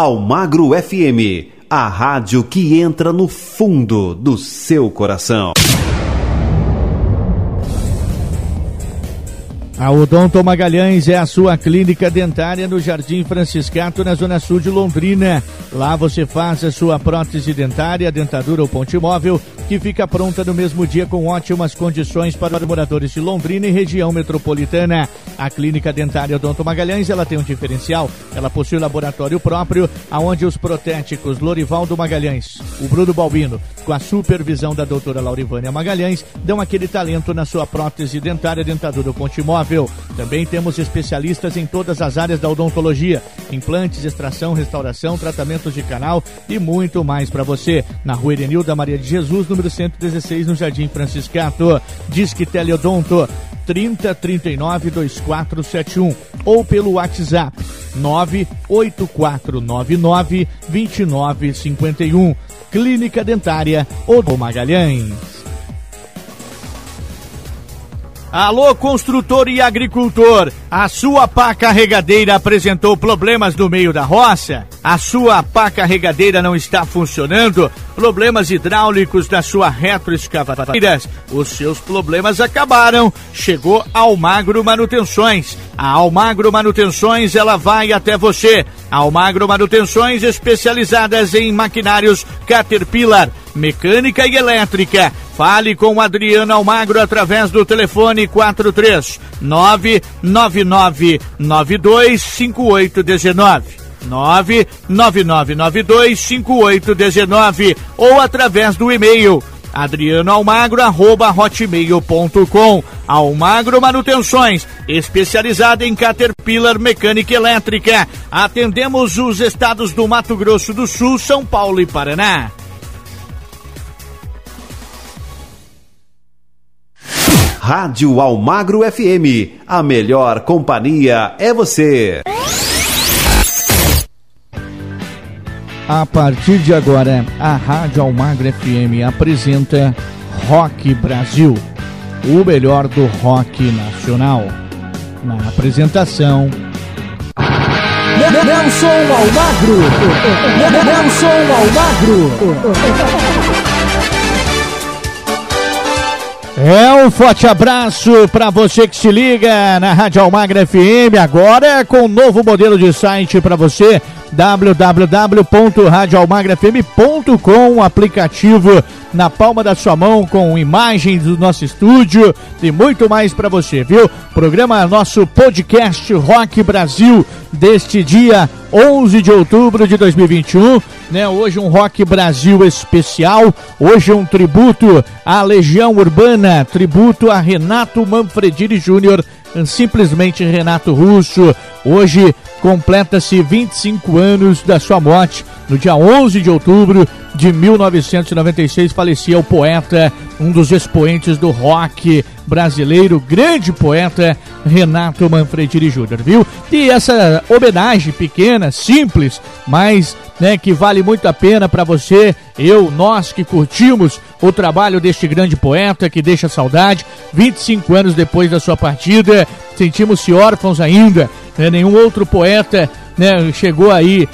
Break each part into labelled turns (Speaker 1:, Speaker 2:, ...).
Speaker 1: Almagro FM, a rádio que entra no fundo do seu coração.
Speaker 2: A Odonto Magalhães é a sua clínica dentária no Jardim Franciscato, na Zona Sul de Londrina. Lá você faz a sua prótese dentária, dentadura ou ponte móvel, que fica pronta no mesmo dia com ótimas condições para os moradores de Londrina e região metropolitana. A clínica dentária Odonto Magalhães, ela tem um diferencial. Ela possui laboratório próprio, aonde os protéticos Lorivaldo Magalhães, o Bruno Balbino, com a supervisão da doutora Laurivânia Magalhães, dão aquele talento na sua prótese dentária, dentadura ponte móvel também temos especialistas em todas as áreas da odontologia: implantes, extração, restauração, tratamentos de canal e muito mais para você. Na rua Erenilda Maria de Jesus, número 116, no Jardim Franciscato. Disque Teleodonto 3039 2471 ou pelo WhatsApp 98499 2951. Clínica Dentária Odo Magalhães. Alô, construtor e agricultor! A sua pá carregadeira apresentou problemas no meio da roça? A sua pá carregadeira não está funcionando? Problemas hidráulicos da sua retroescavadeira? Os seus problemas acabaram. Chegou Almagro Manutenções. A Almagro Manutenções, ela vai até você. Almagro Manutenções especializadas em maquinários Caterpillar, mecânica e elétrica. Fale com Adriano Almagro através do telefone 43 99992 5819. 999925819 ou através do e-mail adrianoalmagro@hotmail.com. Almagro Manutenções, especializada em Caterpillar Mecânica Elétrica. Atendemos os estados do Mato Grosso do Sul, São Paulo e Paraná.
Speaker 1: Rádio Almagro FM. A melhor companhia é você.
Speaker 2: A partir de agora, a Rádio Almagro FM apresenta Rock Brasil, o melhor do rock nacional. Na apresentação,
Speaker 3: Nelson Almagro. Nelson Almagro.
Speaker 2: É um forte abraço para você que se liga na Rádio Almagra FM agora com um novo modelo de site para você www.radioalmagrafm.com aplicativo na palma da sua mão com imagens do nosso estúdio e muito mais para você, viu? Programa nosso podcast Rock Brasil deste dia 11 de outubro de 2021, né? Hoje um Rock Brasil especial, hoje um tributo à Legião Urbana, tributo a Renato Manfredini Júnior, simplesmente Renato Russo. Hoje completa-se 25 anos da sua morte. No dia 11 de outubro de 1996 falecia o poeta, um dos expoentes do rock brasileiro, grande poeta Renato Manfredini Júnior, viu? E essa homenagem pequena, simples, mas né, que vale muito a pena para você, eu, nós que curtimos o trabalho deste grande poeta que deixa saudade. 25 anos depois da sua partida, sentimos-se órfãos ainda. Né, nenhum outro poeta né, chegou aí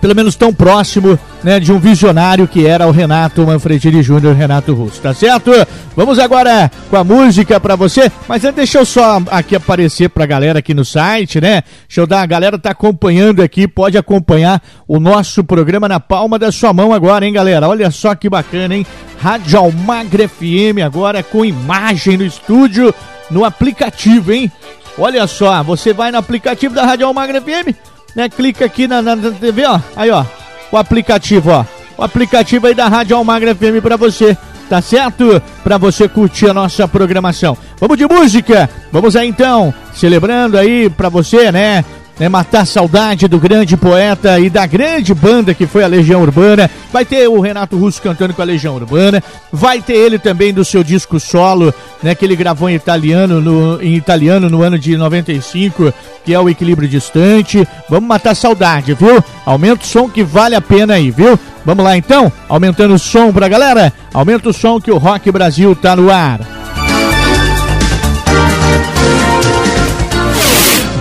Speaker 2: pelo menos tão próximo né, de um visionário que era o Renato Manfredini Júnior, Renato Russo, tá certo? Vamos agora com a música para você, mas deixa eu só aqui aparecer pra galera aqui no site, né? Deixa eu dar, a galera tá acompanhando aqui, pode acompanhar o nosso programa na palma da sua mão agora, hein, galera? Olha só que bacana, hein? Rádio Almagre FM agora com imagem no estúdio, no aplicativo, hein? Olha só, você vai no aplicativo da Rádio Almagre FM, né? Clica aqui na, na, TV, ó. Aí, ó. O aplicativo, ó. O aplicativo aí da Rádio Almagra FM para você. Tá certo? Para você curtir a nossa programação. Vamos de música. Vamos aí então, celebrando aí para você, né? Né, matar saudade do grande poeta e da grande banda que foi a Legião Urbana. Vai ter o Renato Russo cantando com a Legião Urbana. Vai ter ele também do seu disco solo, né, que ele gravou em italiano no, em italiano no ano de 95, que é o Equilíbrio Distante. Vamos matar saudade, viu? Aumenta o som que vale a pena aí, viu? Vamos lá então, aumentando o som pra galera. Aumenta o som que o Rock Brasil tá no ar.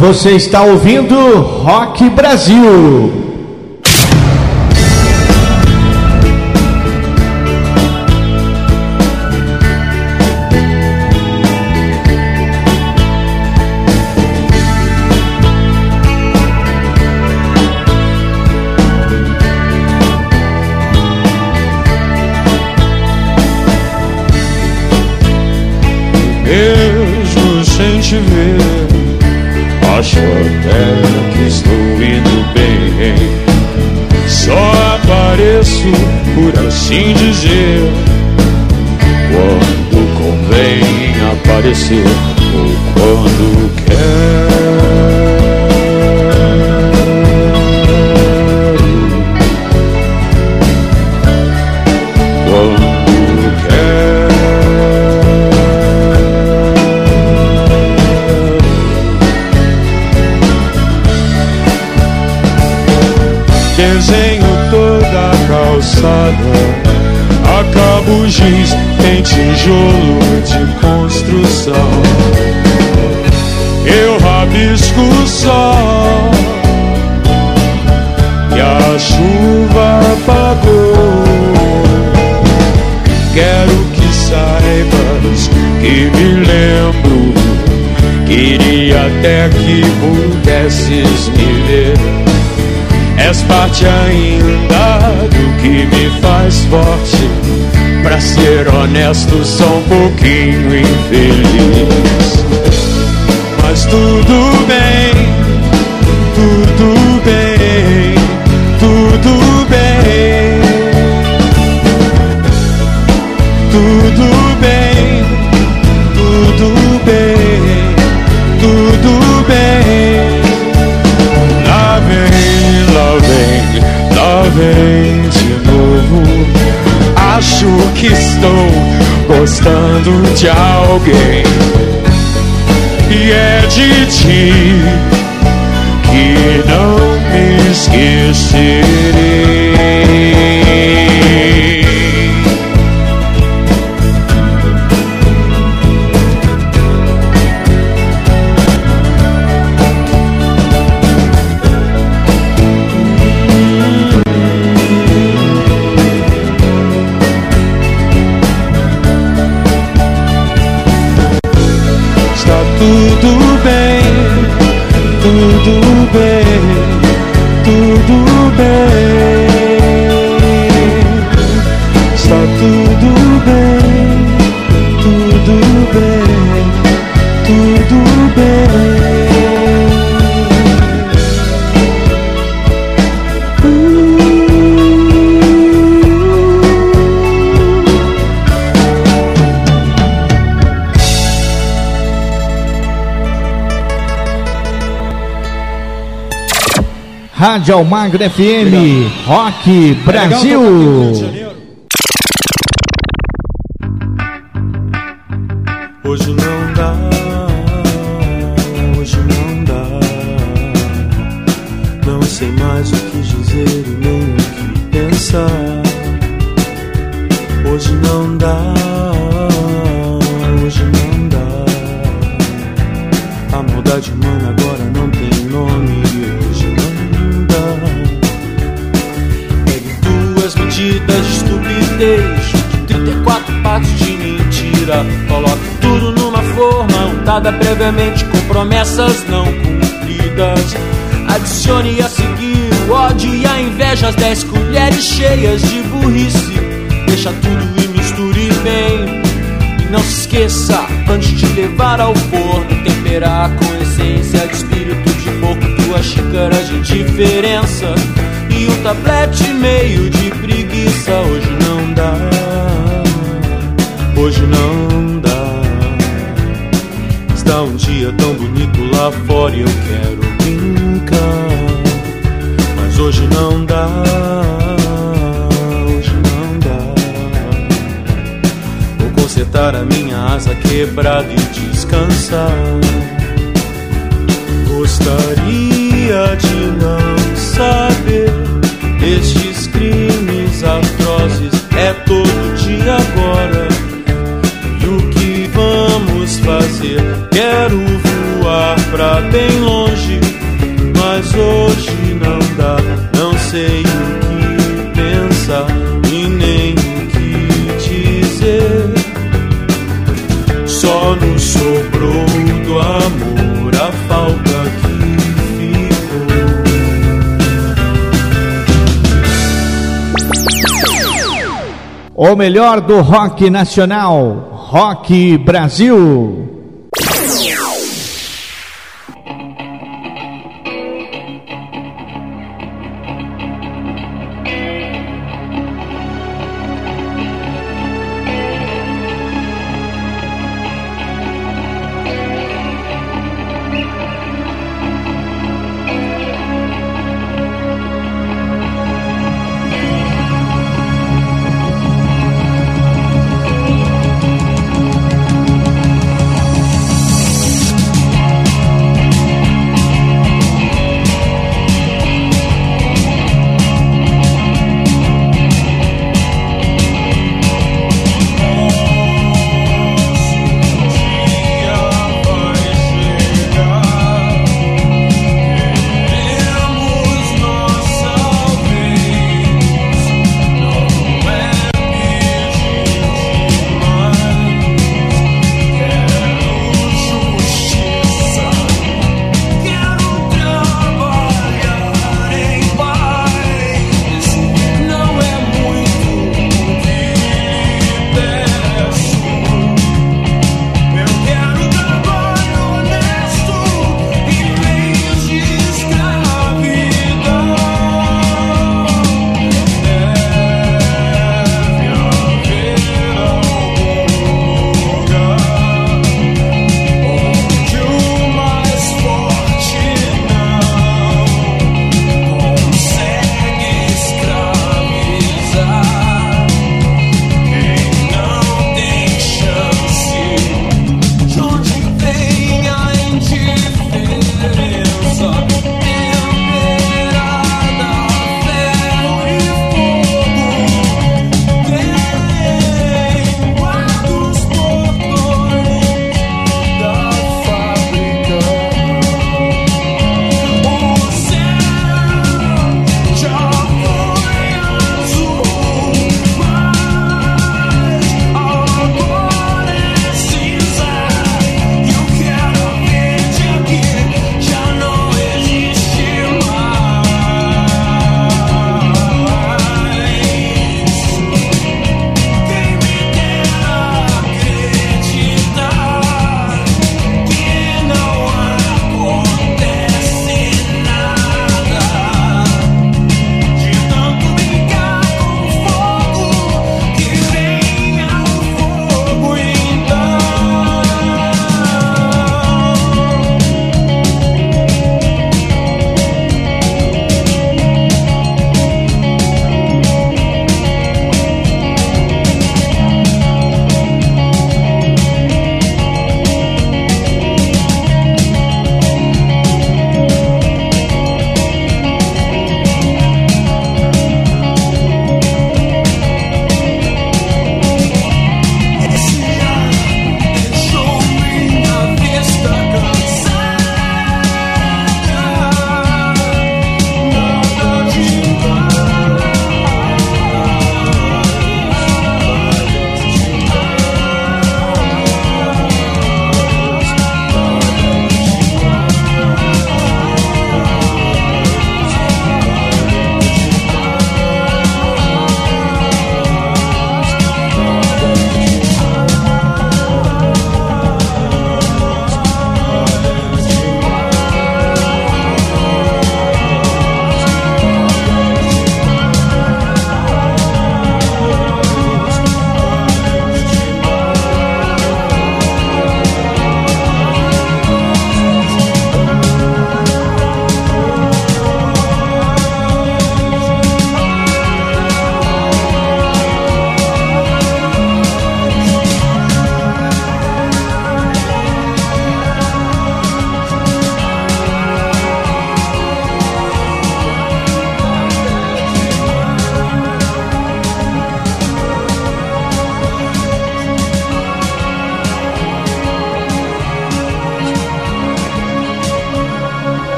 Speaker 2: Você está ouvindo Rock Brasil.
Speaker 4: por assim dizer. Quando convém aparecer, ou quando giz, tem tijolo de construção. Eu rabisco o sol e a chuva apagou. Quero que saibas que me lembro. Queria até que pudesses me ver. És parte ainda do que me faz forte Pra ser honesto, sou um pouquinho infeliz. Mas tudo bem, tudo bem, tudo bem. Tudo bem, tudo bem, tudo bem. Lá vem, lá vem, lá vem acho que estou gostando de alguém. E é de ti que não me esquecerei. 孤独。
Speaker 2: Rádio Almagro FM, Rock Brasil.
Speaker 4: reflete meio o
Speaker 2: melhor do rock nacional, Rock Brasil.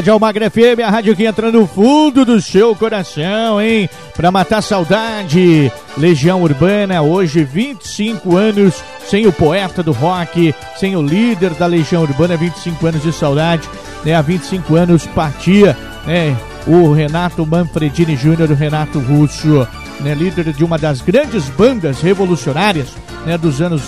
Speaker 2: Rádio Almagra FM, a rádio que entra no fundo do seu coração, hein? Pra matar saudade. Legião Urbana, hoje 25 anos sem o poeta do rock, sem o líder da Legião Urbana, 25 anos de saudade, né? Há 25 anos partia, né? O Renato Manfredini Júnior, o Renato Russo, né? Líder de uma das grandes bandas revolucionárias, né? Dos anos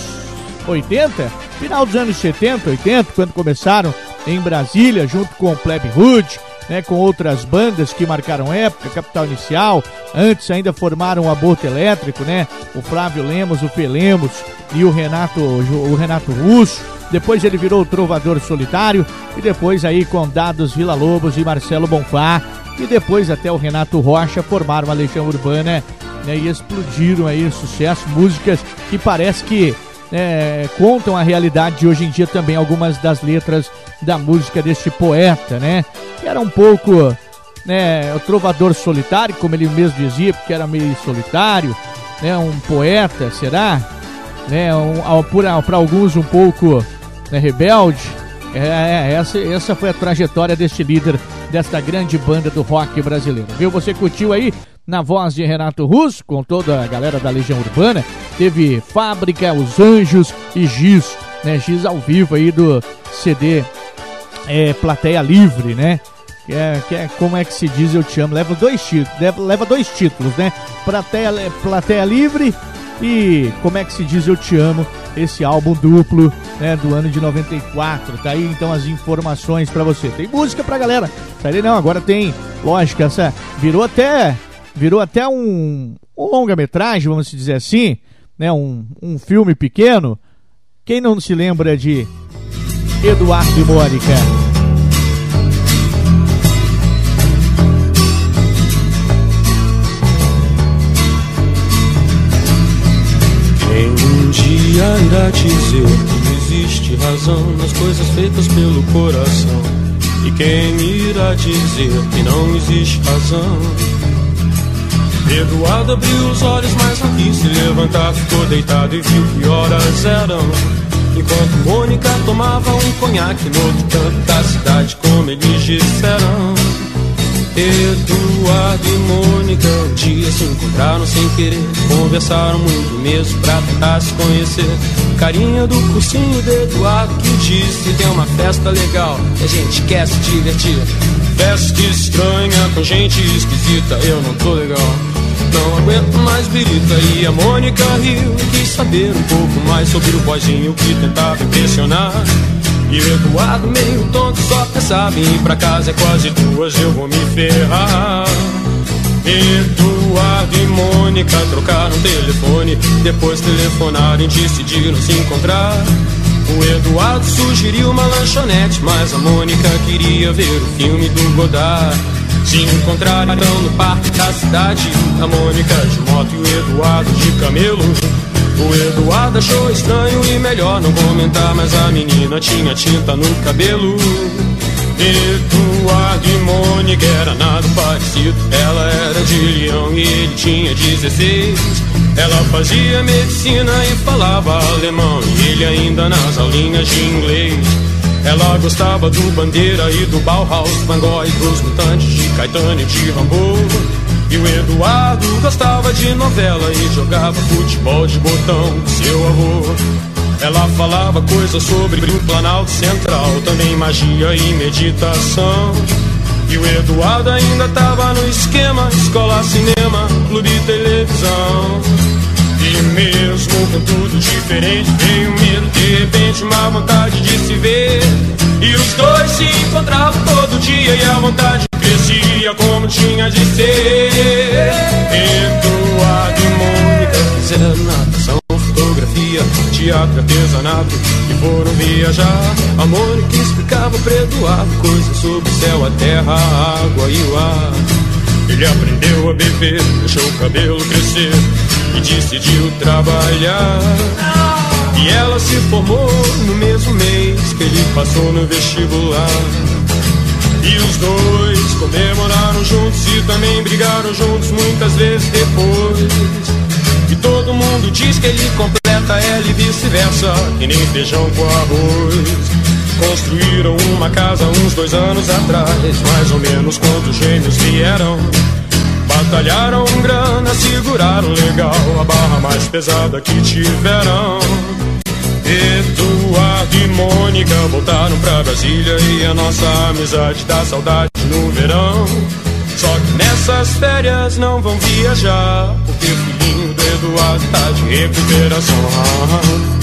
Speaker 2: 80, final dos anos 70, 80, quando começaram em Brasília, junto com o Pleb Hood, né, com outras bandas que marcaram época, Capital Inicial, antes ainda formaram o Aborto Elétrico, né, o Flávio Lemos, o Pelemos e o Renato, o Renato Russo, depois ele virou o Trovador Solitário, e depois aí com Dados Vila Lobos e Marcelo Bonfá, e depois até o Renato Rocha formaram a Legião Urbana, né, e explodiram aí sucesso, músicas que parece que é, contam a realidade de hoje em dia também, algumas das letras da música deste poeta, né? Que era um pouco né, o trovador solitário, como ele mesmo dizia, porque era meio solitário, né? Um poeta, será? Né, um, para alguns um pouco né, rebelde. É, é, essa, essa foi a trajetória deste líder desta grande banda do rock brasileiro. Viu? Você curtiu aí na voz de Renato Russo, com toda a galera da Legião Urbana. Teve Fábrica, Os Anjos e Giz, né? Giz ao vivo aí do CD é, Plateia Livre, né? Que é, que é, como é que se diz Eu Te Amo. Leva dois títulos, leva, dois títulos, né? Plateia, Plateia Livre e como é que se diz Eu Te Amo, esse álbum duplo, né, do ano de 94. Tá aí então as informações para você. Tem música pra galera. Tá aí não, agora tem, lógico, essa virou até virou até um, um longa-metragem, vamos dizer assim, né, um, um filme pequeno. Quem não se lembra de Eduardo e Mônica?
Speaker 4: Quem um dia irá dizer que existe razão nas coisas feitas pelo coração? E quem irá dizer que não existe razão? Eduardo abriu os olhos, mas não quis se levantar. Ficou deitado e viu que horas eram. Enquanto Mônica tomava um conhaque no outro canto da cidade, como eles disseram. Eduardo e Mônica um dia se encontraram sem querer. Conversaram muito mesmo pra tentar se conhecer. Carinha do cursinho de Eduardo que disse: Tem uma festa legal a gente quer se divertir. Festa estranha com gente esquisita, eu não tô legal. Não aguento mais birita e a Mônica riu. Quis saber um pouco mais sobre o boizinho que tentava impressionar. E o Eduardo meio tonto só pensava em ir pra casa É quase duas, eu vou me ferrar. Eduardo e Mônica trocaram telefone. Depois telefonaram e decidiram se encontrar o Eduardo sugeriu uma lanchonete, mas a Mônica queria ver o filme do Godard. Se encontraram no parque da cidade A Mônica de moto e o Eduardo de camelo. O Eduardo achou estranho e melhor não comentar Mas a menina tinha tinta no cabelo. Eduardo e Mônica era nada parecido. Ela era de Leão e ele tinha 16 Ela fazia medicina e falava alemão E ele ainda nas aulinhas de inglês ela gostava do Bandeira e do Bauhaus, Van Gogh e dos Mutantes, de Caetano e de Rambo. E o Eduardo gostava de novela e jogava futebol de botão com seu avô. Ela falava coisas sobre o Planalto Central, também magia e meditação. E o Eduardo ainda tava no esquema: escola, cinema, clube e televisão. E mesmo com tudo diferente, veio medo, de repente uma vontade de se ver. E os dois se encontravam todo dia e a vontade crescia como tinha de ser. Eduardo e Mônica fizeram natação, fotografia, teatro, artesanato e foram viajar. A Mônica explicava para Eduardo coisas sobre o céu, a terra, a água e o ar. Ele aprendeu a beber, deixou o cabelo crescer e decidiu trabalhar. E ela se formou no mesmo mês que ele passou no vestibular. E os dois comemoraram juntos e também brigaram juntos muitas vezes depois. E todo mundo diz que ele completa ela e vice-versa, que nem feijão com arroz.
Speaker 5: construíram uma casa uns dois anos atrás, mais ou menos quando os gêmeos vieram. Batalharam grana, seguraram legal a barra mais pesada que tiveram. Eduardo e Mônica voltaram pra Brasília e a nossa amizade dá saudade no verão. Só que nessas férias não vão viajar, porque o filhinho do Eduardo tá de recuperação.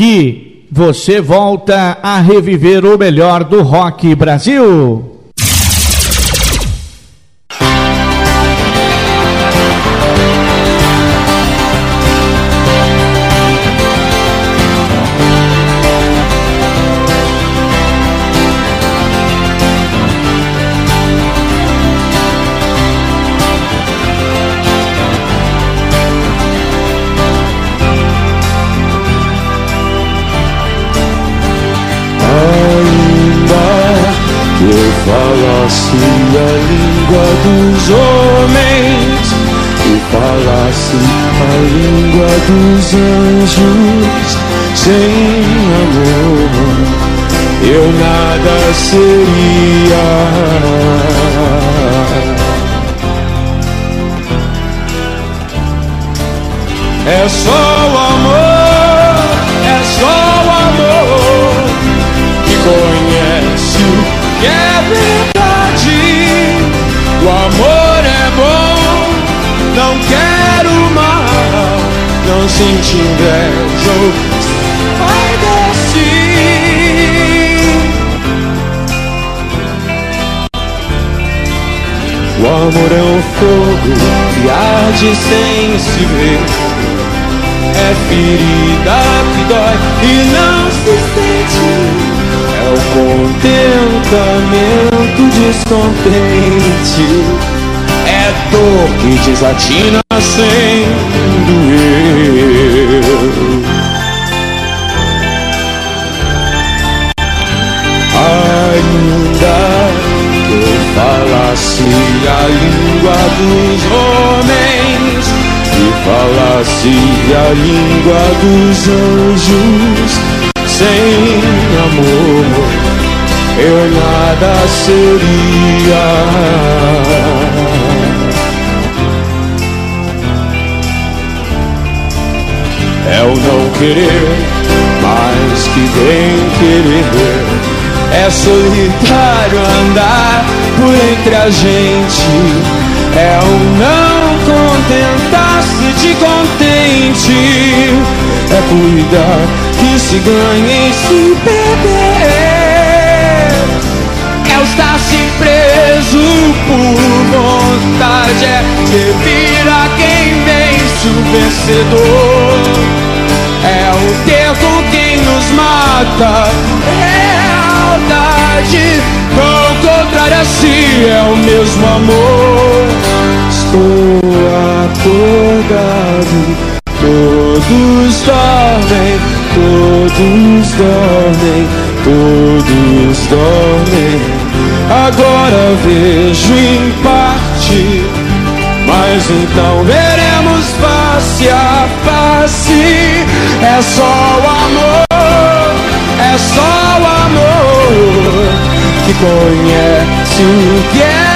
Speaker 2: Aqui você volta a reviver o melhor do rock Brasil.
Speaker 4: Anjos sem amor eu nada seria. É só sinto inveja vai assim. O amor é um fogo que arde sem se ver. É ferida que dói e não se sente é o contentamento descontente. É dor que desatina língua dos anjos sem amor eu nada seria. É o não querer mais que bem querer. É solitário andar por entre a gente. É o não contentar-se de contente. É cuidar que se ganha em se perder é estar-se preso por vontade, é servir a quem vence o vencedor. É o ter quem nos mata, lealdade, ao contrário a si é o mesmo amor. Estou acordado Todos dormem, todos dormem, todos dormem. Agora vejo em parte, mas então veremos face a face. É só o amor, é só o amor que conhece o que é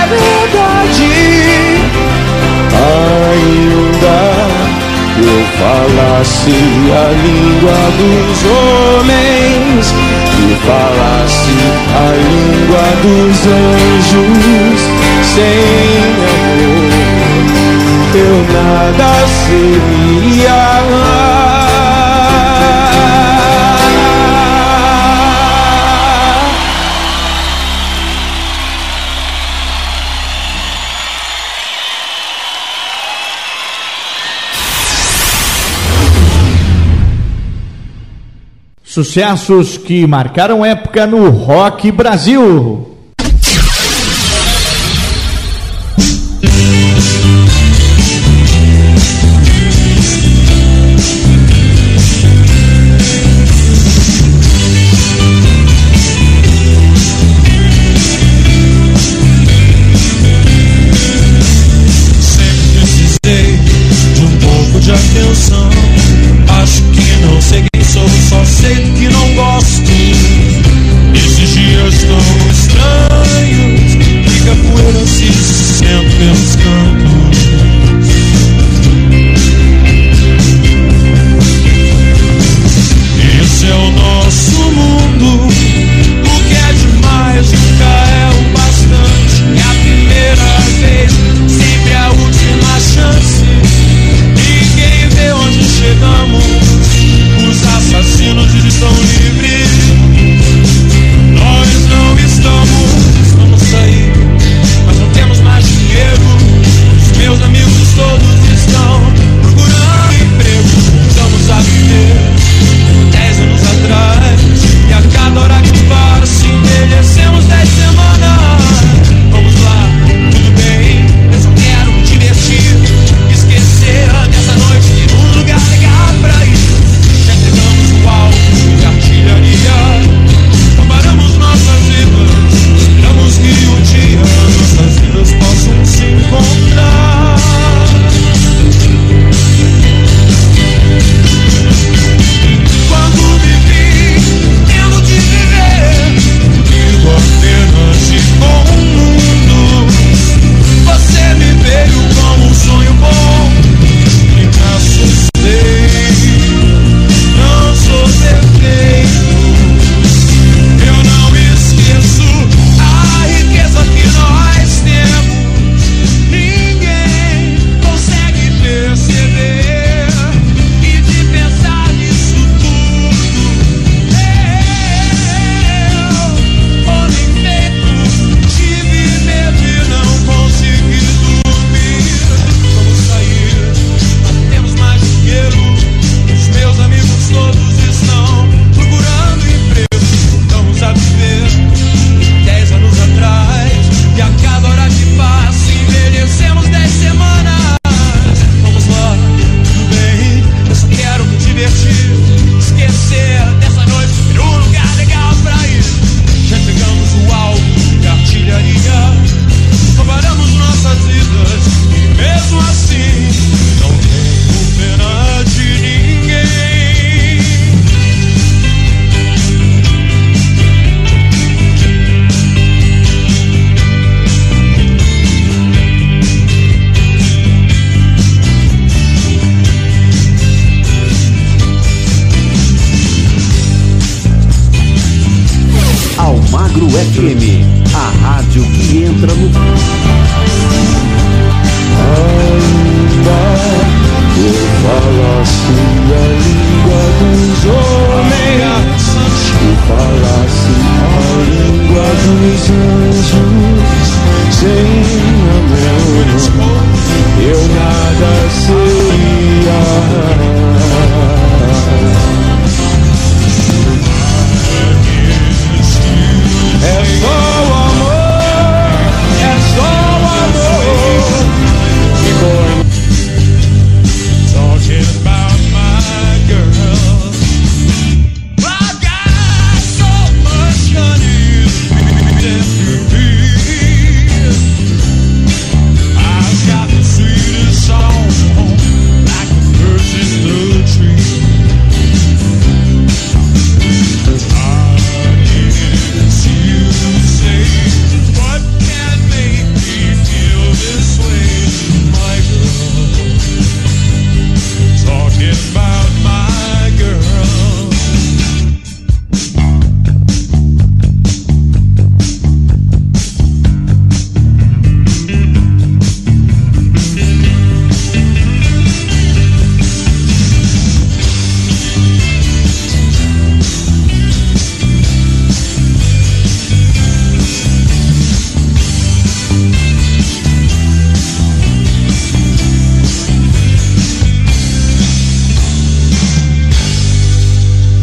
Speaker 2: falasse a língua dos homens, que falasse a língua dos anjos, sem amor eu nada seria.
Speaker 4: Sucessos que marcaram época no Rock Brasil.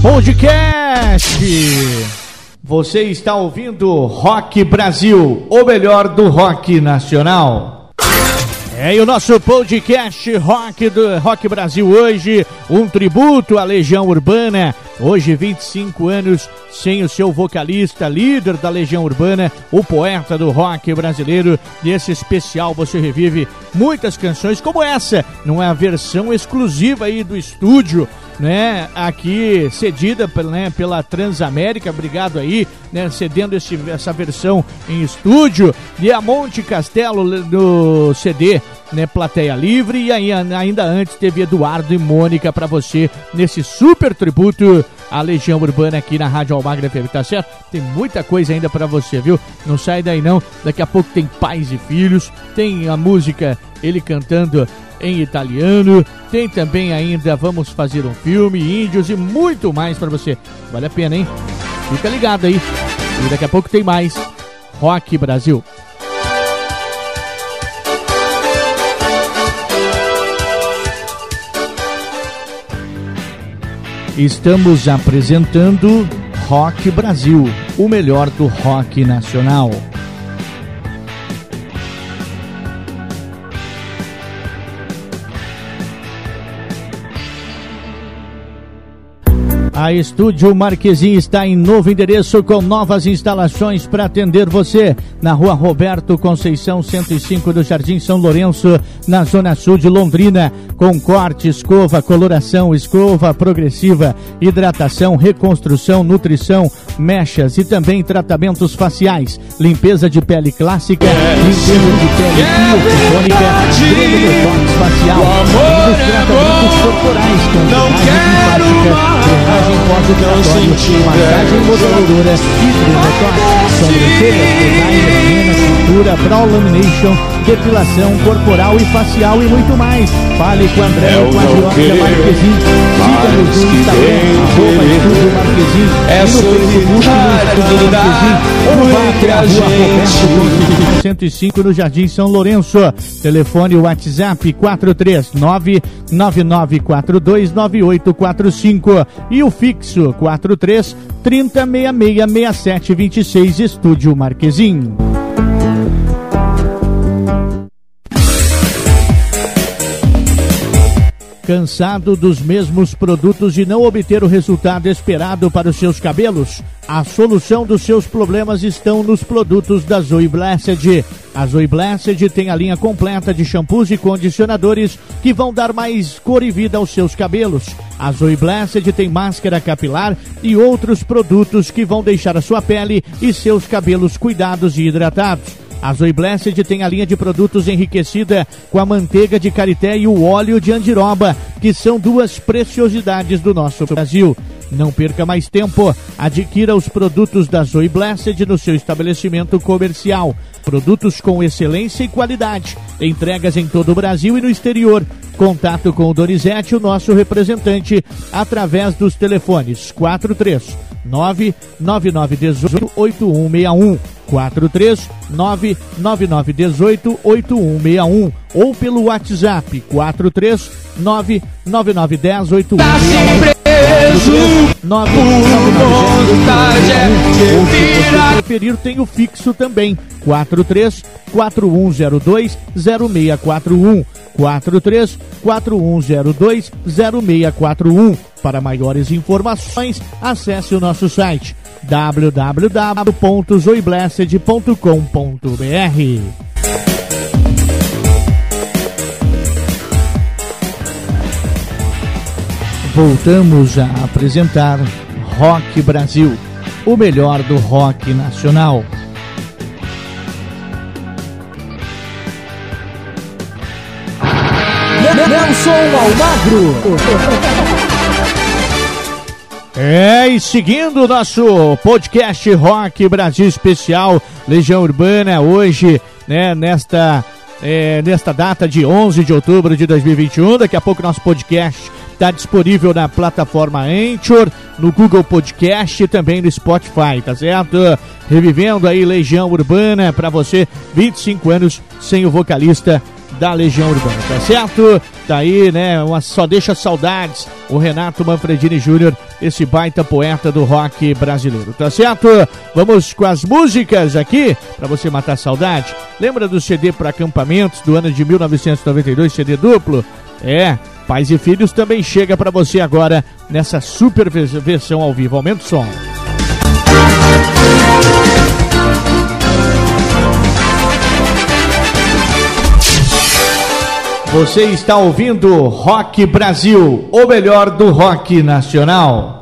Speaker 2: Podcast. Você está ouvindo Rock Brasil, o melhor do rock nacional. É, e o nosso podcast Rock do Rock Brasil hoje, um tributo à Legião Urbana. Hoje, 25 anos sem o seu vocalista, líder da Legião Urbana, o poeta do rock brasileiro. Nesse especial você revive muitas canções como essa, não é a versão exclusiva aí do estúdio né, aqui cedida né, pela Transamérica, obrigado aí, né, cedendo essa versão em estúdio, de Amonte Castelo no CD, né, Plateia Livre, e aí, ainda antes teve Eduardo e Mônica para você nesse super tributo à Legião Urbana aqui na Rádio Almagra FM, tá certo? Tem muita coisa ainda para você, viu? Não sai daí não, daqui a pouco tem pais e filhos, tem a música ele cantando em italiano. Tem também ainda Vamos Fazer um Filme, Índios e muito mais para você. Vale a pena, hein? Fica ligado aí. E daqui a pouco tem mais Rock Brasil. Estamos apresentando Rock Brasil, o melhor do rock nacional. A Estúdio Marquesim está em novo endereço com novas instalações para atender você na Rua Roberto Conceição 105 do Jardim São Lourenço, na zona sul de Londrina, com corte, escova, coloração, escova progressiva, hidratação, reconstrução, nutrição, mechas e também tratamentos faciais, limpeza de pele clássica, limpeza de pele biofônica, creme detox facial, e dos tratamentos corporais com drenagem linfática, drenagem pós-operatório, massagem modeladora, hidromotórica, sobrancelhas, design, cintura, brow lamination, depilação corporal e facial e muito mais. Fale com André ou com a Georgia Marquezin. Siga-nos no Instagram, arroba Estúdio Marquezin.
Speaker 6: É
Speaker 2: e no Facebook, no Estúdio Marquezin. Ou vá até a rua Roberto 105 no Jardim São Lourenço. Telefone WhatsApp 439 9942 9845 e o fixo 43 3066 6726 Estúdio Marquezin. Cansado dos mesmos produtos e não obter o resultado esperado para os seus cabelos? A solução dos seus problemas estão nos produtos da Zoe Blessed. A Zoe Blessed tem a linha completa de shampoos e condicionadores que vão dar mais cor e vida aos seus cabelos. A Zoe Blessed tem máscara capilar e outros produtos que vão deixar a sua pele e seus cabelos cuidados e hidratados. A Zoe Blessed tem a linha de produtos enriquecida com a manteiga de karité e o óleo de andiroba, que são duas preciosidades do nosso Brasil. Não perca mais tempo. Adquira os produtos da Zoe Blessed no seu estabelecimento comercial. Produtos com excelência e qualidade. Entregas em todo o Brasil e no exterior. Contato com o Donizete, o nosso representante, através dos telefones 43 99918 8161 43 99918 8161 ou pelo WhatsApp 43 99910 8161 ou se você preferir tem o fixo também 43 4102 0641 43 4102 0641 para maiores informações acesse o nosso site www.zoiblessed.com.br Voltamos a apresentar Rock Brasil, o melhor do rock nacional.
Speaker 3: Nelson Almagro.
Speaker 2: É, e seguindo o nosso podcast Rock Brasil Especial Legião Urbana, hoje, né, nesta, é, nesta data de 11 de outubro de 2021. Daqui a pouco nosso podcast está disponível na plataforma Anchor, no Google Podcast e também no Spotify, tá certo? Revivendo aí Legião Urbana para você, 25 anos sem o vocalista da Legião Urbana, tá certo? Daí, né, uma, só deixa saudades o Renato Manfredini Júnior, esse baita poeta do rock brasileiro, tá certo? Vamos com as músicas aqui, para você matar saudade. Lembra do CD para acampamentos do ano de 1992, CD duplo? É, Pais e Filhos também chega para você agora nessa super versão ao vivo. Aumenta o som. Você está ouvindo Rock Brasil, o melhor do rock nacional.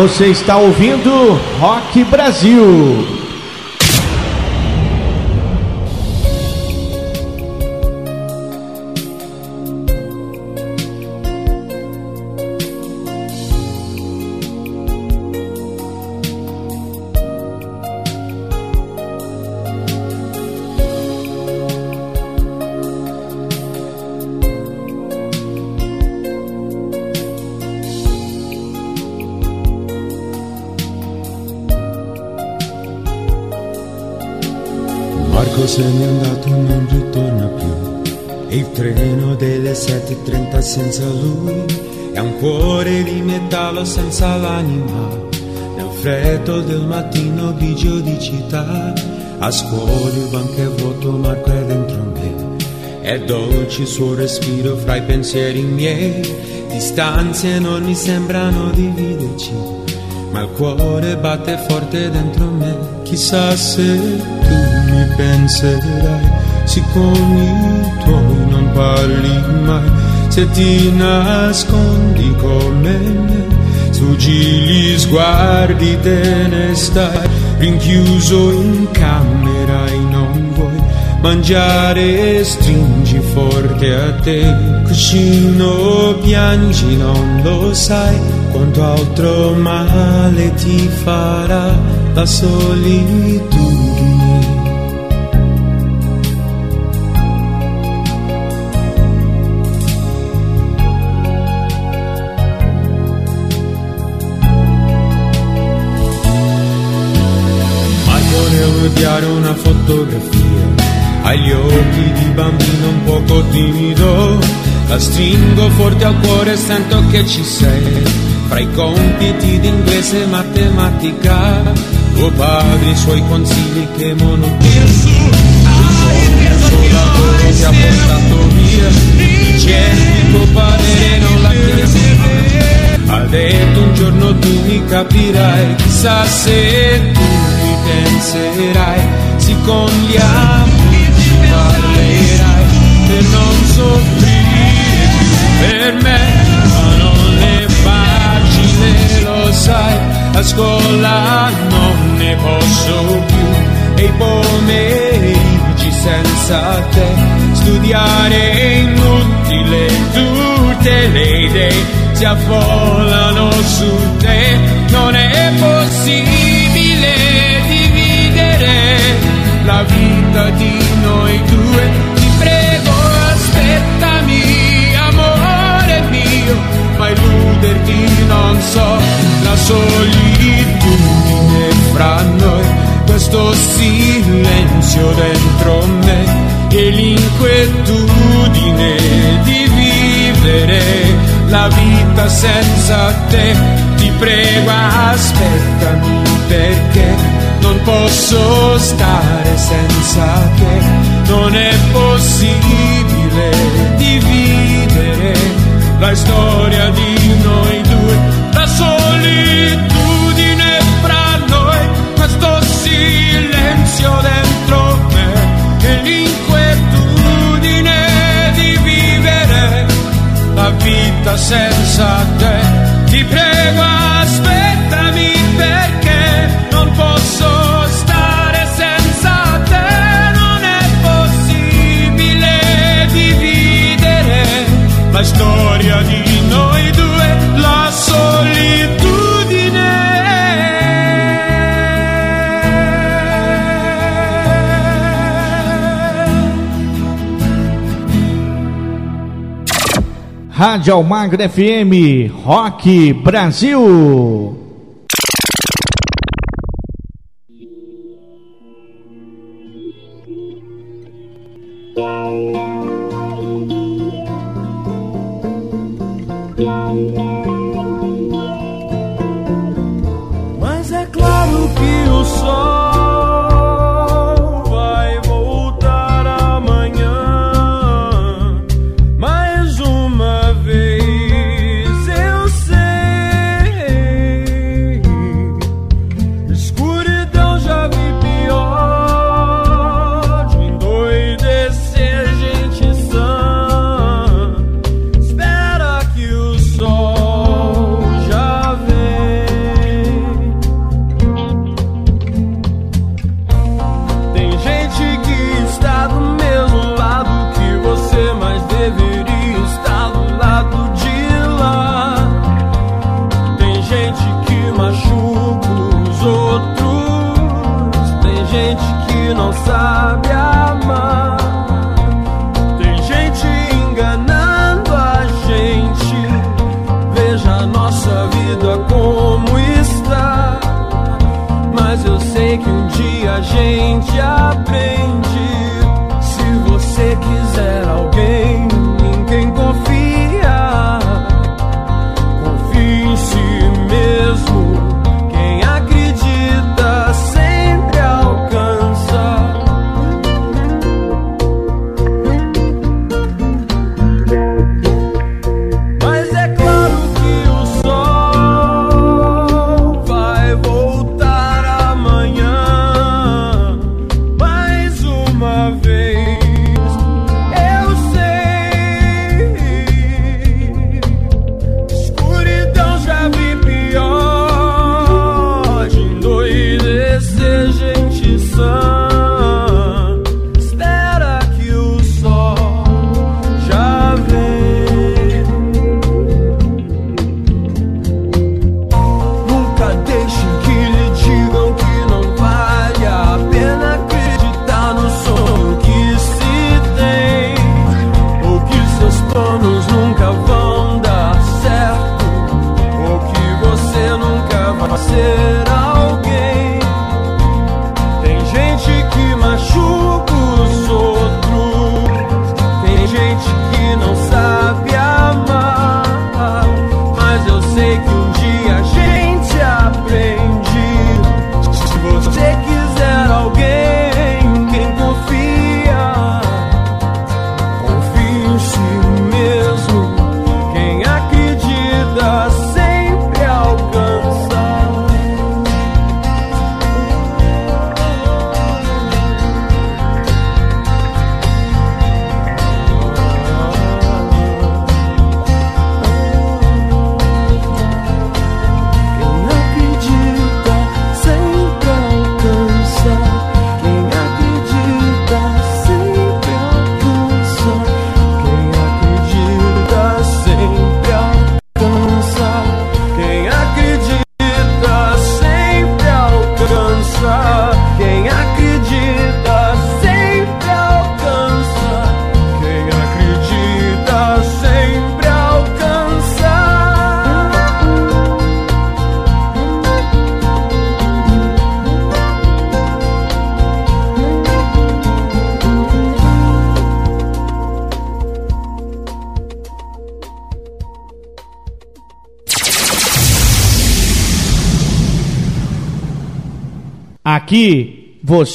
Speaker 2: Você está ouvindo Rock Brasil.
Speaker 4: Senza lui è un cuore di metallo senza l'anima. Nel freddo del mattino di città a scuola il banco è vuoto Marco è dentro me. È dolce il suo respiro fra i pensieri miei. Distanze non mi sembrano dividerci ma il cuore batte forte dentro me. Chissà se mi penserai, i tuoi non parli mai, se ti nascondi come me, sfuggi gli sguardi, te ne stai, rinchiuso in camera e non vuoi mangiare, stringi forte a te, cuscino piangi, non lo sai, quanto altro male ti farà la solitudine. Studiare una fotografia. Agli occhi di bambino un poco timido la stringo forte al cuore e sento che ci sei. Fra i compiti di inglese e matematica tuo padre i suoi consigli che il lavoro ti ha portato via. Cerchi tuo padre non l'ha chiesto ha detto un giorno tu mi capirai chissà se tu penserai, si con gli amici parlerai per non soffrire per me, ma non è facile, lo sai, a scuola non ne posso più. E i pomeriggi senza te, studiare è inutile, tutte le idee si affollano su te, non è possibile la vita di noi due. Ti prego, aspettami, amore mio, ma illuderti non so, la solitudine fra noi, questo silenzio dentro me e l'inquietudine di vivere la vita senza te. Ti prego, aspettami
Speaker 2: perché non posso stare senza te, non è possibile dividere la storia di noi due, la solitudine fra noi, questo silenzio dentro me e l'inquietudine di vivere la vita senza te, ti prego.
Speaker 4: Rádio Almagro FM, Rock Brasil.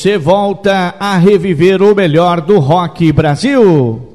Speaker 7: Você
Speaker 2: volta a reviver o melhor do rock Brasil.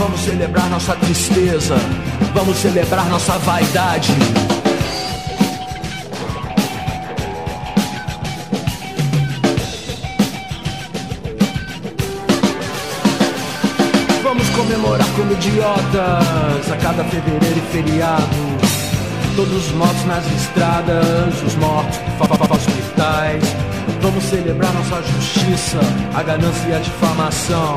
Speaker 4: Vamos celebrar nossa tristeza. Vamos celebrar nossa vaidade. Vamos comemorar como idiotas a cada fevereiro e feriado. Todos os mortos nas estradas, os mortos por hospitais. Vamos celebrar nossa justiça, a ganância e a difamação.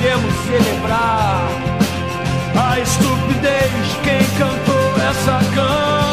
Speaker 4: devemos celebrar a estupidez de quem cantou essa canção.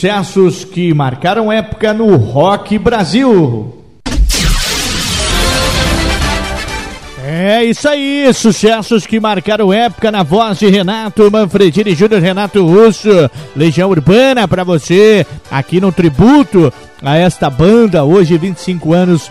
Speaker 2: Sucessos que marcaram época no Rock Brasil. É isso aí, sucessos que marcaram época na voz de Renato Manfredini Júnior, Renato Russo, Legião Urbana para você, aqui no Tributo,
Speaker 4: a esta banda, hoje 25 anos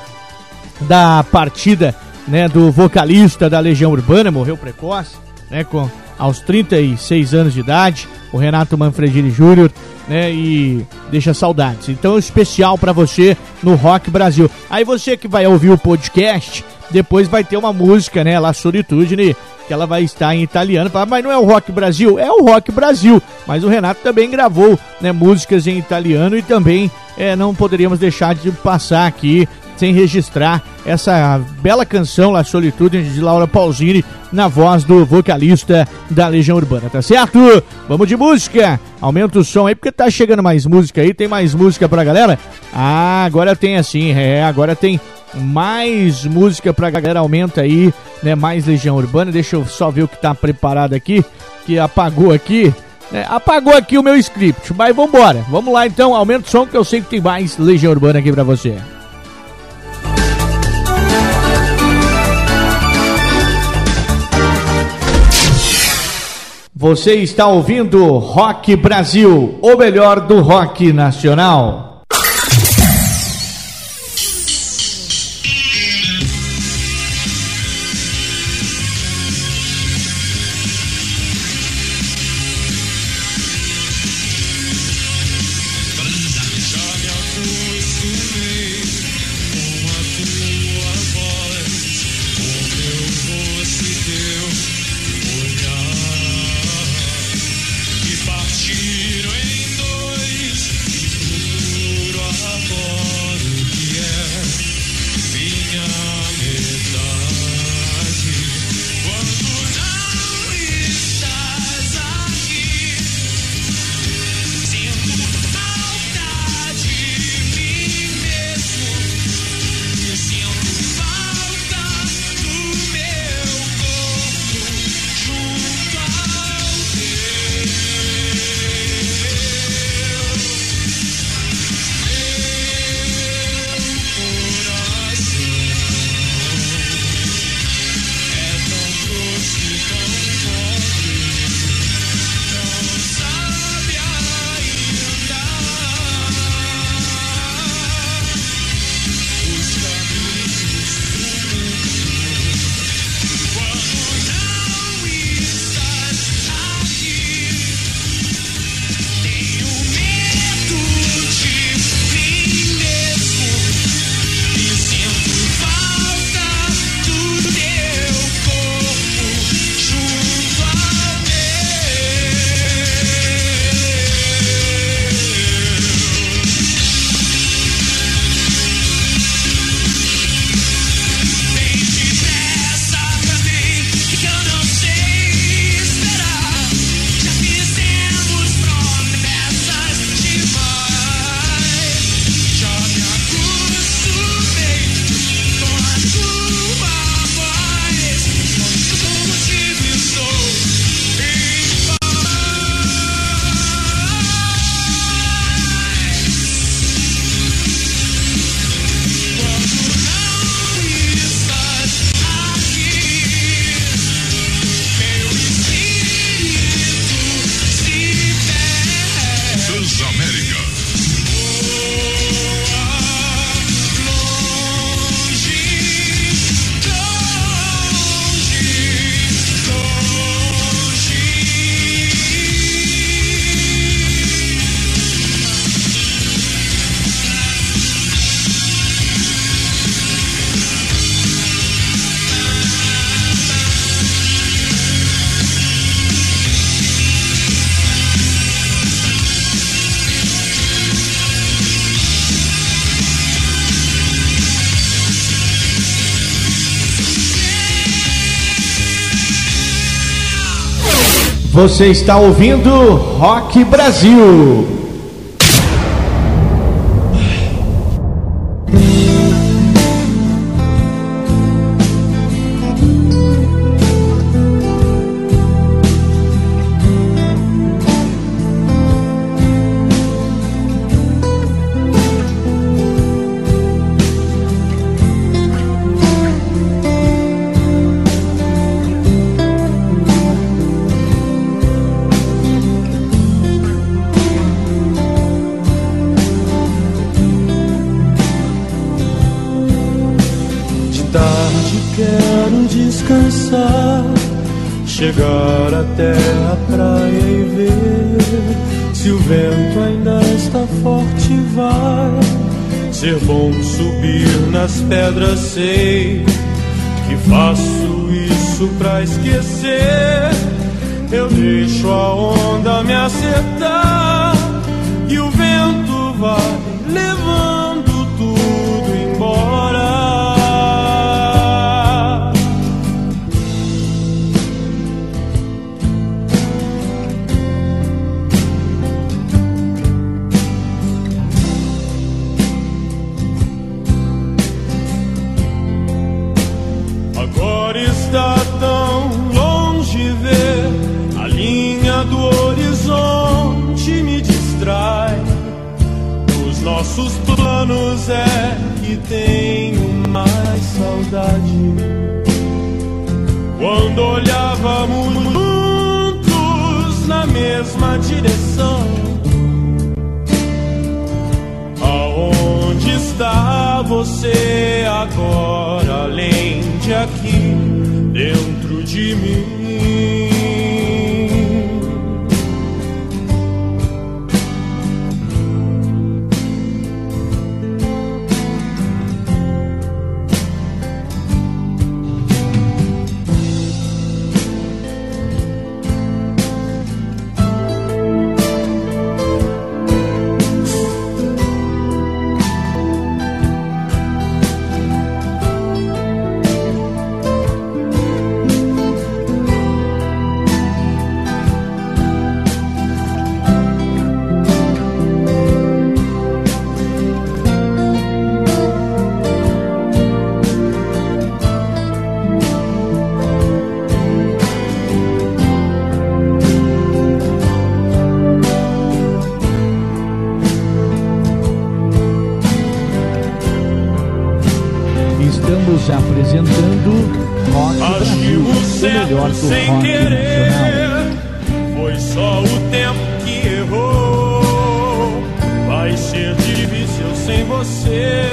Speaker 4: da partida né, do vocalista da Legião Urbana, morreu precoce, né, com aos 36 anos de idade, o Renato Manfredini Júnior, né, e deixa saudades. Então, especial para você no Rock Brasil. Aí você que vai ouvir o podcast, depois vai ter uma música, né, La Solitude, que ela vai estar em italiano. Mas não é o Rock Brasil? É o Rock Brasil. Mas o Renato também gravou, né, músicas em italiano e também é, não poderíamos deixar de passar aqui sem registrar essa bela canção La Solitude de Laura Pausini na voz do vocalista da Legião Urbana, tá certo? Vamos de música. Aumenta o som aí porque tá chegando mais música aí, tem mais música pra galera? Ah, agora tem assim, é, agora tem mais música pra galera, aumenta aí, né, mais Legião Urbana. Deixa eu só ver o que tá preparado aqui, que apagou aqui. É, apagou aqui o meu script, mas vambora. Vamos lá então, aumenta o som que eu sei que tem mais Legião Urbana aqui pra você. Você está ouvindo Rock Brasil, o melhor do rock nacional. Você está ouvindo Rock Brasil. Sei que faço isso pra esquecer. Eu deixo a onda me acertar e o vento vai levando é que tenho mais saudade. Quando olhávamos juntos na mesma direção. Aonde está você agora, além de aqui, dentro de mim?
Speaker 2: Melhor do
Speaker 4: sem
Speaker 2: rock nacional.
Speaker 4: querer. Foi só o tempo que errou. Vai ser difícil sem você.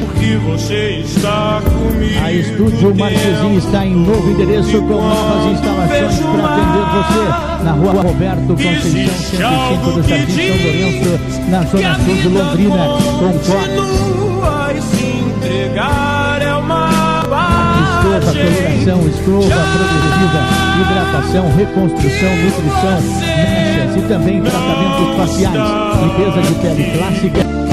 Speaker 4: Porque você está comigo.
Speaker 2: A Estúdio Marquezinho está em novo endereço com novas instalações para atender você na rua Roberto Conceição 105 do Jardim São Lourenço, na zona sul de Londrina, com
Speaker 4: Continua e se uma
Speaker 2: Escova, progressiva, hidratação, reconstrução, nutrição, mechas e também tratamentos faciais, limpeza de pele clássica.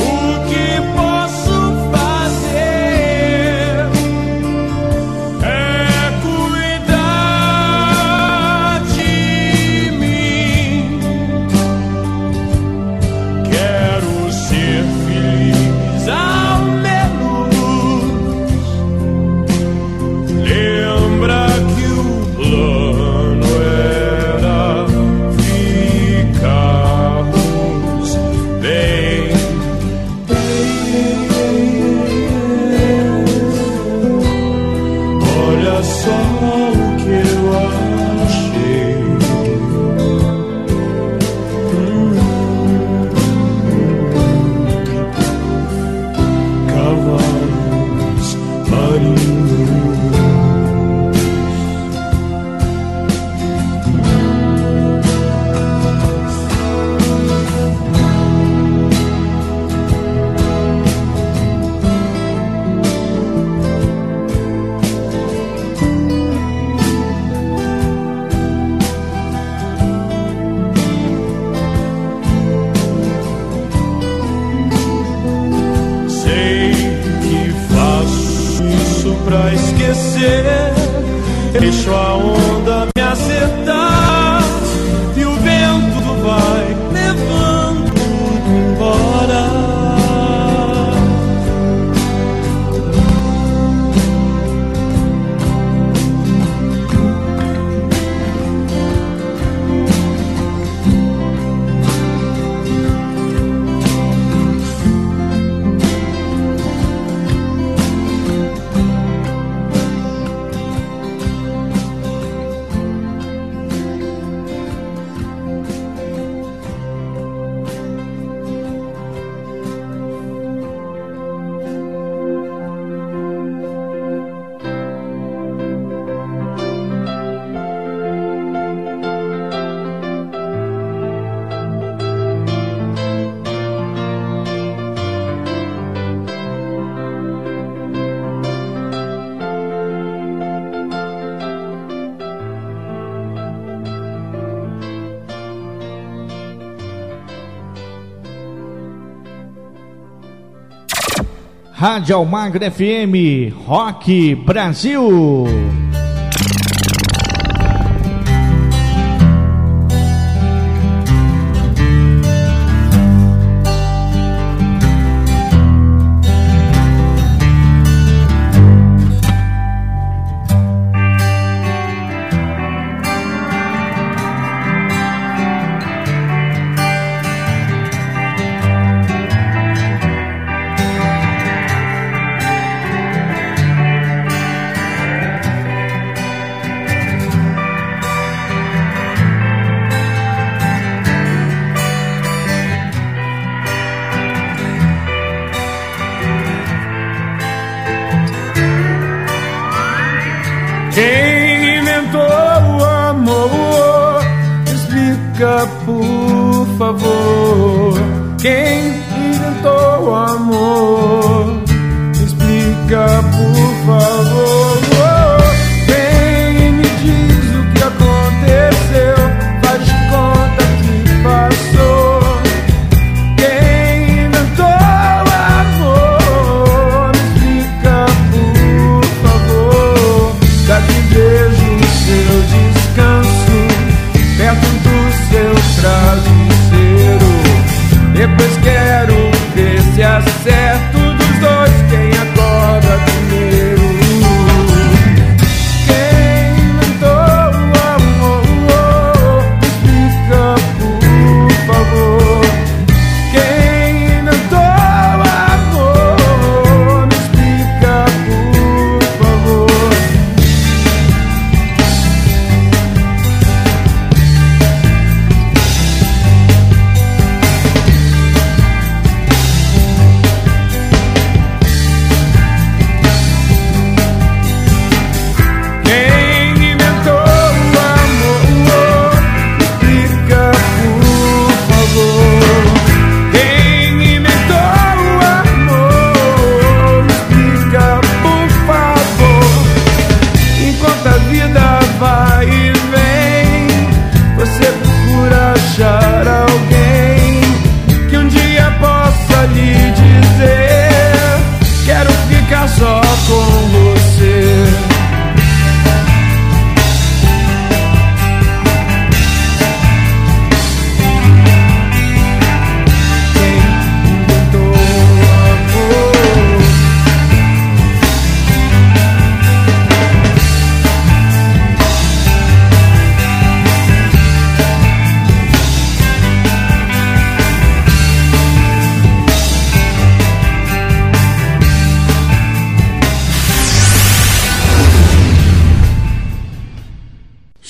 Speaker 4: Rádio Almagro FM, Rock Brasil.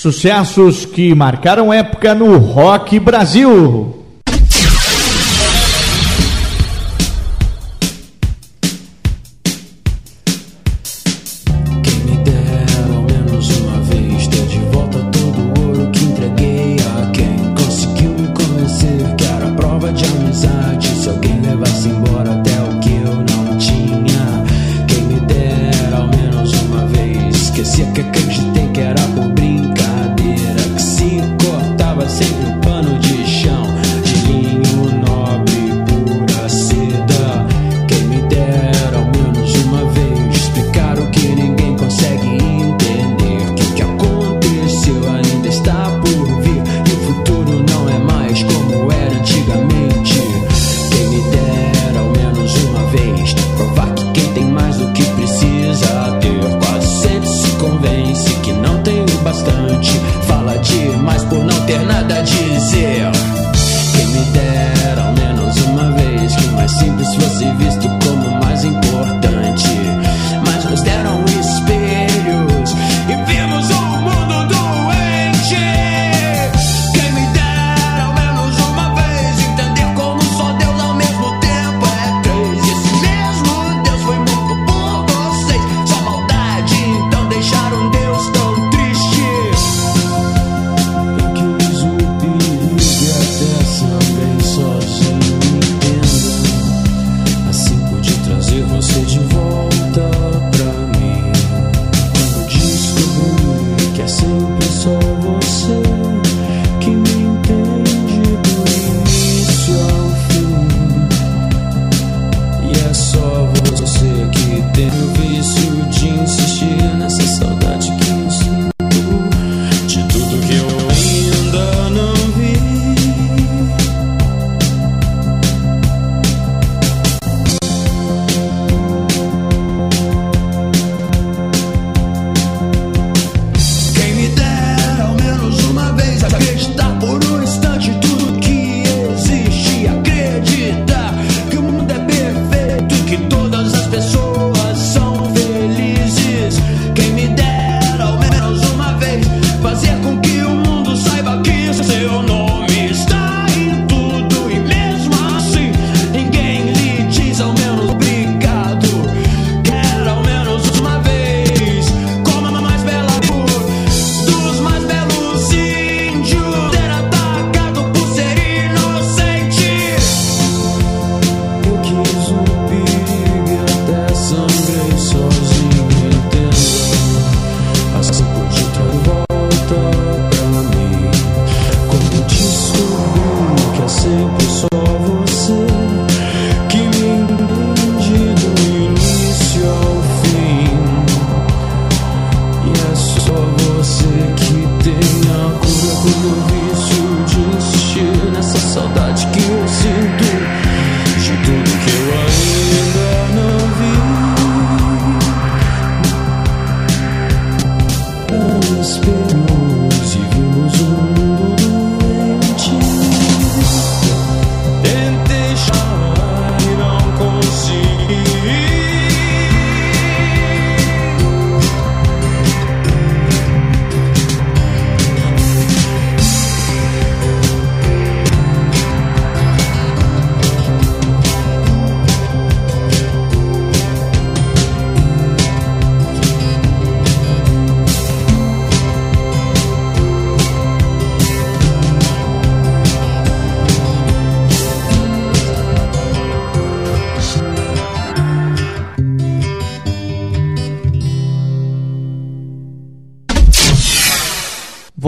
Speaker 4: Sucessos que marcaram época no Rock Brasil.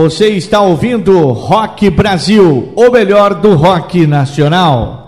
Speaker 4: Você está ouvindo Rock Brasil, o melhor do rock nacional.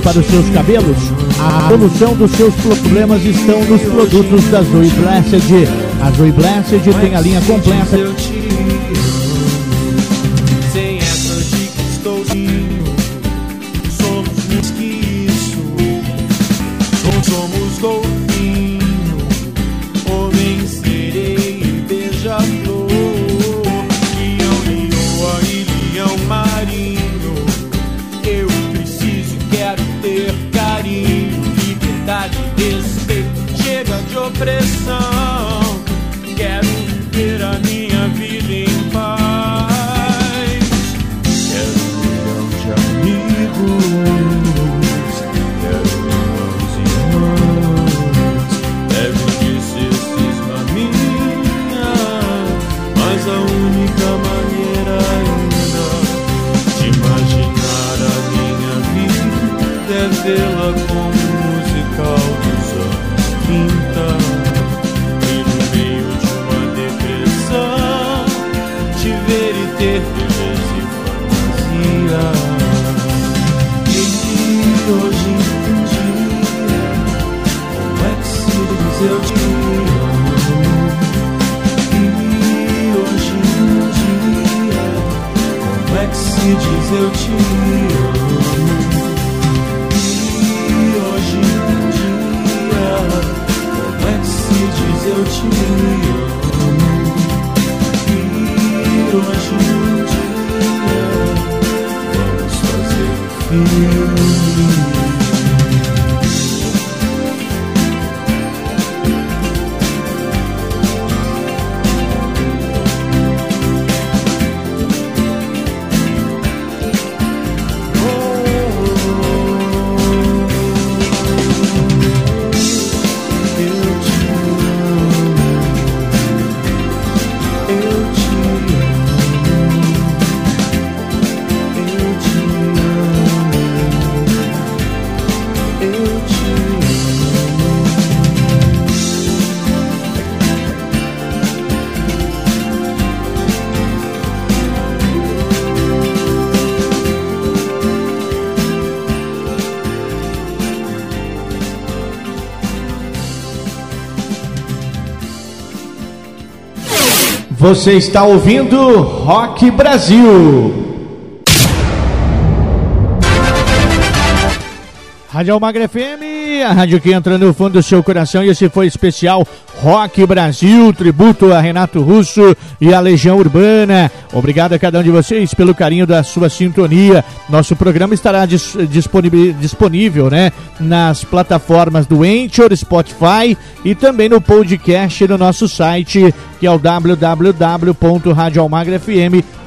Speaker 4: Para os seus cabelos? A solução dos seus problemas estão nos produtos da Zoe Blessed. A Zoe Blessed tem a linha completa
Speaker 2: Você está ouvindo Rock Brasil. Rádio Almagra FM, a rádio que entra no fundo do seu coração e esse foi especial Rock Brasil, tributo a Renato Russo e a Legião Urbana. Obrigado a cada um de vocês pelo carinho da sua sintonia. Nosso programa estará dis disponível, né, nas plataformas do Anchor, Spotify e também no podcast no nosso site, que é o www.radioalmagrafm.com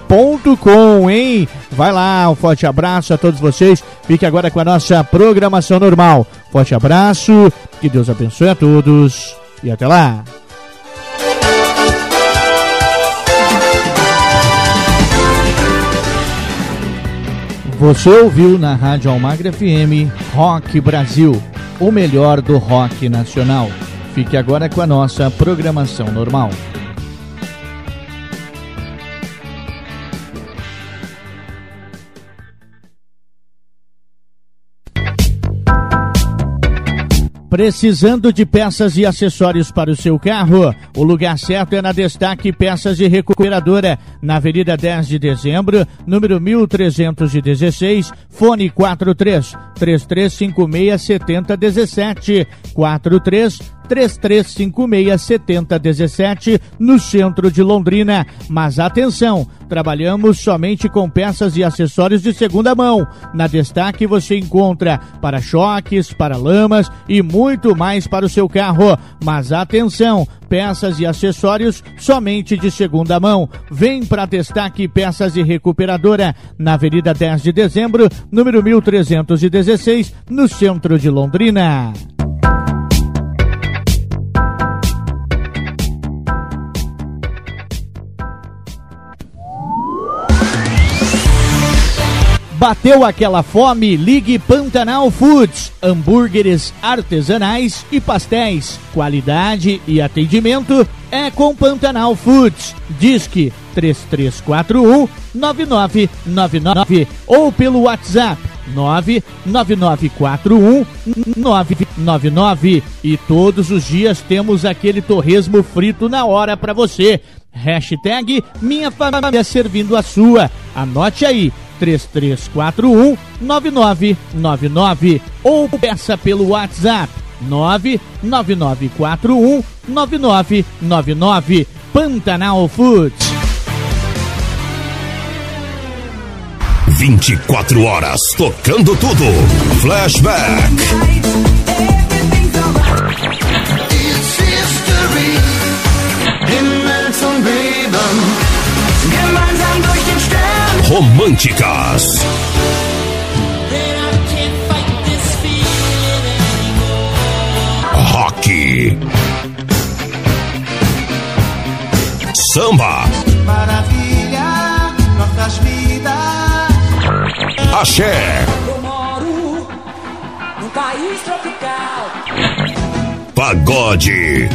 Speaker 2: com, hein? Vai lá, um forte abraço a todos vocês. Fique agora com a nossa programação normal. Forte abraço, que Deus abençoe a todos e até lá. Você ouviu na Rádio Almagra FM Rock Brasil, o melhor do rock nacional. Fique agora com a nossa programação normal. Precisando de peças e acessórios para o seu carro? O lugar certo é na Destaque Peças e Recuperadora, na Avenida 10 de Dezembro, número 1316, fone 43 3356 7017 43 33567017 no centro de Londrina. Mas atenção, trabalhamos somente com peças e acessórios de segunda mão. Na Destaque você encontra para-choques, para-lamas e muito mais para o seu carro. Mas atenção, peças e acessórios somente de segunda mão. Vem para Destaque Peças e Recuperadora, na Avenida 10 de Dezembro, número 1316, no centro de Londrina. Bateu aquela fome? Ligue Pantanal Foods. Hambúrgueres artesanais e pastéis. Qualidade e atendimento é com Pantanal Foods. Disque 3341 9999 ou pelo WhatsApp 99941 999 e todos os dias temos aquele torresmo frito na hora para você. Hashtag Minha Família Servindo a Sua. Anote aí 3341 9999 ou peça pelo WhatsApp 99941 9999 Pantanal Foods.
Speaker 8: 24 horas tocando tudo. Flashback. Gemeinsam durch den Stern. Românticas. Rock. Samba.
Speaker 9: Maravilha, nossas vidas.
Speaker 8: Axé.
Speaker 10: Eu moro num país tropical.
Speaker 8: Pagode.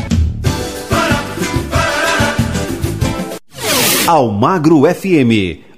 Speaker 1: Almagro FM,